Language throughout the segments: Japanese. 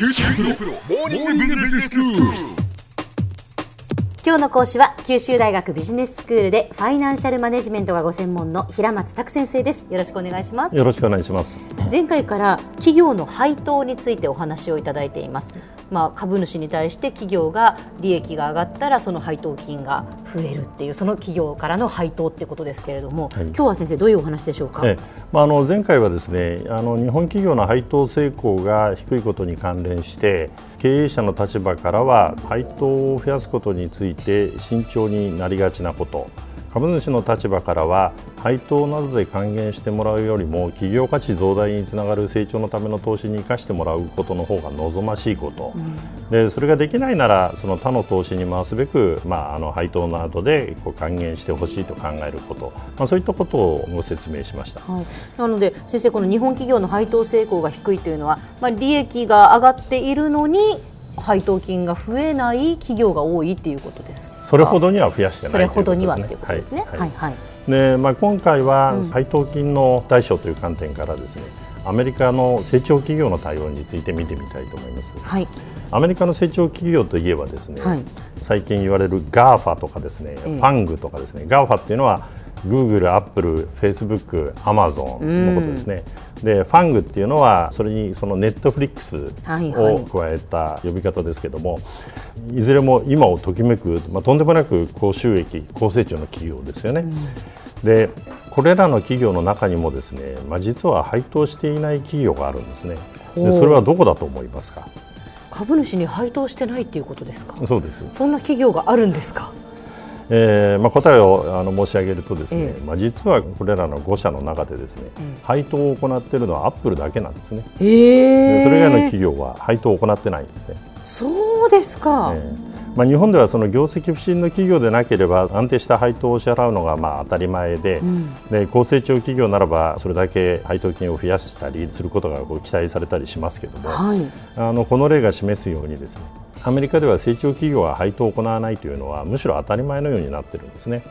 QT プロ,プロモーニングビジネススクール。今日の講師は九州大学ビジネススクールでファイナンシャルマネジメントがご専門の平松卓先生です。よろしくお願いします。よろしくお願いします。前回から企業の配当についてお話をいただいています。まあ株主に対して企業が利益が上がったらその配当金が増えるっていうその企業からの配当ってことですけれども、はい。今日は先生どういうお話でしょうか、ええ。まあ、あの前回はですねあの日本企業の配当成功が低いことに関連して経営者の立場からは配当を増やすことについて慎重になりがちなこと。株主の立場からは配当などで還元してもらうよりも企業価値増大につながる成長のための投資に生かしてもらうことの方が望ましいこと、でそれができないならその他の投資に回すべく、まあ、あの配当などでこう還元してほしいと考えること、まあ、そういったことをご説明しました。はい、なので先生この日本企業の配当成功が低いというのは、まあ、利益が上がっているのに配当金が増えない企業が多いっていうことですかそれほどには増やしてないそれほどにはとっていうことですね。はいはいはい。でまあ、今回はうん配当金の対処という観点からですねアメリカの成長企業の対応について見てみたいと思います。はい。アメリカの成長企業といえばですね、はい最近言われる GAFA とかですね、ええファングとかですね GAFA っていうのは Google、Apple、Facebook、Amazon のことですね。でファングっていうのはそれにそのネットフリックスはいはいを加えた呼び方ですけども、いずれも今をときめく、まあ、とんでもなく高収益高成長の企業ですよね。でこれらの企業の中にもですね、まあ、実は配当していない企業があるんですね。でそれはどこだと思いますか？株主に配当してないっていうことですか？そうですそんな企業があるんですか？えーまあ、答えをあの申し上げるとですね、ええ。まあ、実はこれらの5社の中でですね、ええ。配当を行っているのはアップルだけなんですね、えでえそれ以外の企業は配当を行ってないんですね、そうですか。ええ。まあ、日本ではその業績不振の企業でなければ安定した配当を支払うのがまあ当たり前で,、ん。で高成長企業ならばそれだけ配当金を増やしたりすることがこう期待されたりしますけども、はい。あのこの例が示すようにですねアメリカでは成長企業は配当を行わないというのはむしろ当たり前のようになっているんですね。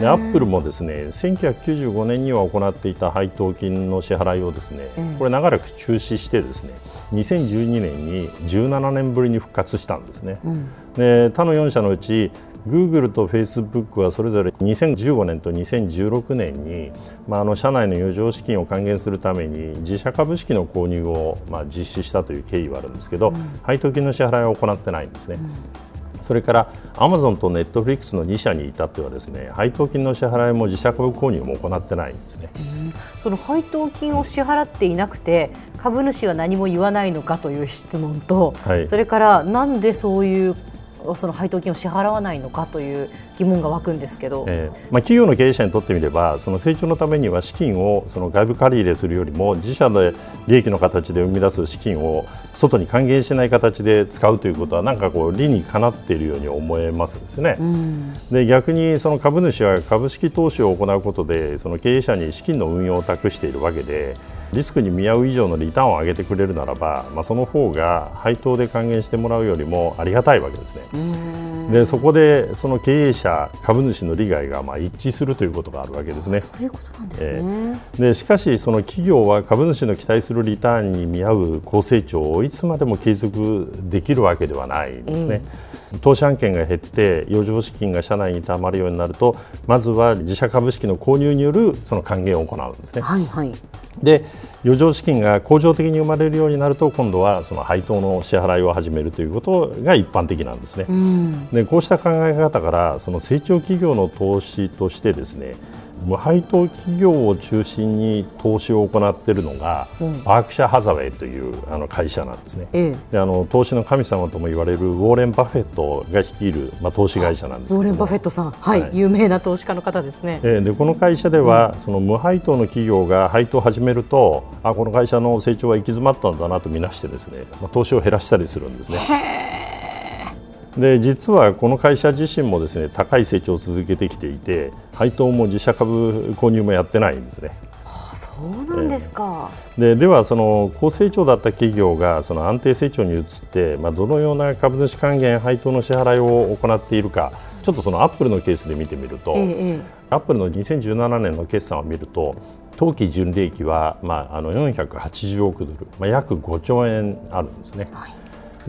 でアップルもですね1995年には行っていた配当金の支払いをですね、ええこれ長らく中止してですね2012年に17年ぶりに復活したんですね。うん。で他の4社のうち Google と Facebook はそれぞれ2015年と2016年に、まあ、あの社内の余剰資金を還元するために自社株式の購入を、まあ、実施したという経緯はあるんですけど、配当金の支払いは行ってないんですね。それからアマゾンとネットフリックスの2社に至ってはですね配当金の支払いも自社株購入も行ってないんですね。その配当金を支払っていなくて株主は何も言わないのかという質問と、はいそれからなんでそういうその配当金を支払わないのかという疑問が湧くんですけど、えーまあ、企業の経営者にとってみればその成長のためには資金をその外部借り入れするよりも自社で利益の形で生み出す資金を外に還元しない形で使うということはなんかこう理にかなっているように思えますですね。うん。で逆にその株主は株式投資を行うことでその経営者に資金の運用を託しているわけでリスクに見合う以上のリターンを上げてくれるならば、まあ、その方が配当で還元してもらうよりもありがたいわけですね。でそこでその経営者株主の利害がまあ一致するということがあるわけですね。そういうことなんですね。でしかし、その企業は株主の期待するリターンに見合う高成長をいつまでも継続できるわけではないんですね。投資案件が減って余剰資金が社内にたまるようになるとまずは自社株式の購入によるその還元を行うんですね。はいはい。で余剰資金が恒常的に生まれるようになると今度はその配当の支払いを始めるということが一般的なんですね。うん。でこうした考え方からその成長企業の投資としてですね無配当企業を中心に投資を行っているのが、うんバークシャー・ハザウェイというあの会社なんですね。ええ。であの投資の神様とも言われるウォーレン・バフェットが率いる、まあ、投資会社なんですけどもウォーレン・バフェットさん、はい、はい有名な投資家の方ですね。えーでこの会社では、その無配当の企業が配当を始めるとあこの会社の成長は行き詰まったんだなとみなしてですね、まあ、投資を減らしたりするんですね。で実はこの会社自身もですね高い成長を続けてきていて配当も自社株購入もやってないんですね。あそうなんですか。でではその高成長だった企業がその安定成長に移って、まあ、どのような株主還元配当の支払いを行っているかちょっとそのアップルのケースで見てみると、ええアップルの2017年の決算を見ると当期純利益は、まあ、あの480億ドル、まあ、約5兆円あるんですね。はい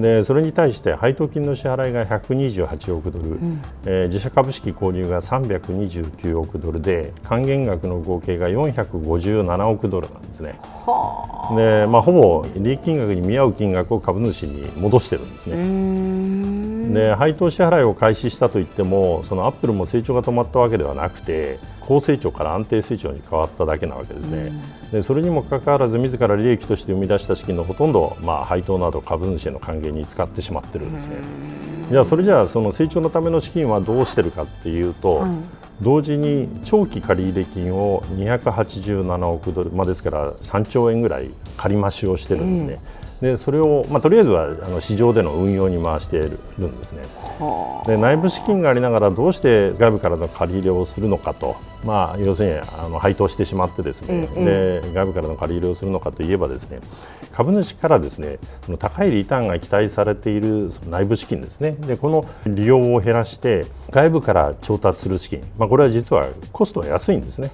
でそれに対して配当金の支払いが128億ドル、えー自社株式購入が329億ドルで還元額の合計が457億ドルなんですね。はでまあ、ほぼ利益金額に見合う金額を株主に戻してるんですね。んで配当支払いを開始したといってもそのアップルも成長が止まったわけではなくて高成長から安定成長に変わっただけなわけですね。でそれにもかかわらず自ら利益として生み出した資金のほとんどを、まあ、配当など株主への還元に使ってしまってるんですね。じゃあそれじゃあその成長のための資金はどうしてるかっていうと、はい同時に長期借入金を287億ドル、まあ、ですから3兆円ぐらい借り増しをしてるんですね。でそれを、まあ、とりあえずはあの市場での運用に回しているんですね。はで内部資金がありながらどうして外部からの借り入れをするのかと、まあ、要するにあの配当してしまってですね、えで外部からの借り入れをするのかといえばですね株主からですねその高いリターンが期待されているその内部資金ですね。でこの利用を減らして外部から調達する資金、まあ、これは実はコストは安いんですね、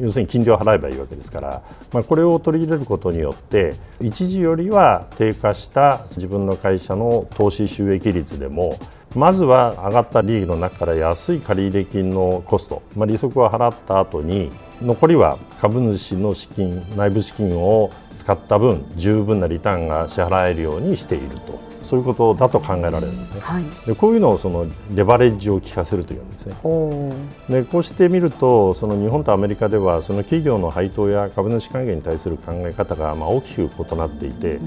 要するに金利を払えばいいわけですから、まあ、これを取り入れることによって一時よりは低下した自分の会社の投資収益率でもまずは上がった利益の中から安い借入金のコスト、まあ、利息を払った後に残りは株主の資金内部資金を使った分十分なリターンが支払えるようにしていると。そういうことだと考えられるんですね。はいでこういうのをそのレバレッジを効かせるというんですね。でこうしてみるとその日本とアメリカではその企業の配当や株主還元に対する考え方がまあ大きく異なっていて、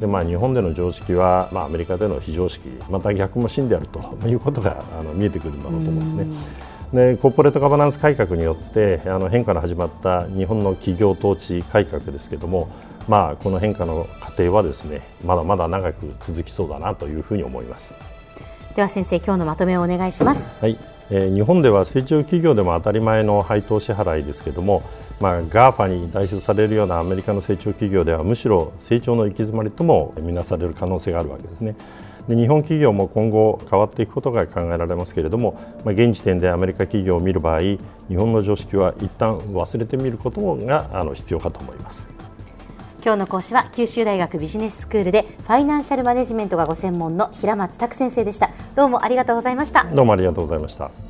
でまあ、日本での常識は、まあ、アメリカでの非常識また逆も真であるということがあの見えてくるんだろうと思うんですね。でコーポレートガバナンス改革によってあの変化の始まった日本の企業統治改革ですけれども、まあ、この変化の過程はですねまだまだ長く続きそうだなというふうに思います。では先生今日のまとめをお願いしますはい、えー日本では成長企業でも当たり前の配当支払いですけれども、まあ、GAFA に代表されるようなアメリカの成長企業ではむしろ成長の行き詰まりとも見なされる可能性があるわけですね。で日本企業も今後変わっていくことが考えられますけれども、まあ、現時点でアメリカ企業を見る場合日本の常識は一旦忘れてみることがあの必要かと思います。今日の講師は九州大学ビジネススクールでファイナンシャルマネジメントがご専門の平松卓先生でしたどうもありがとうございましたどうもありがとうございました。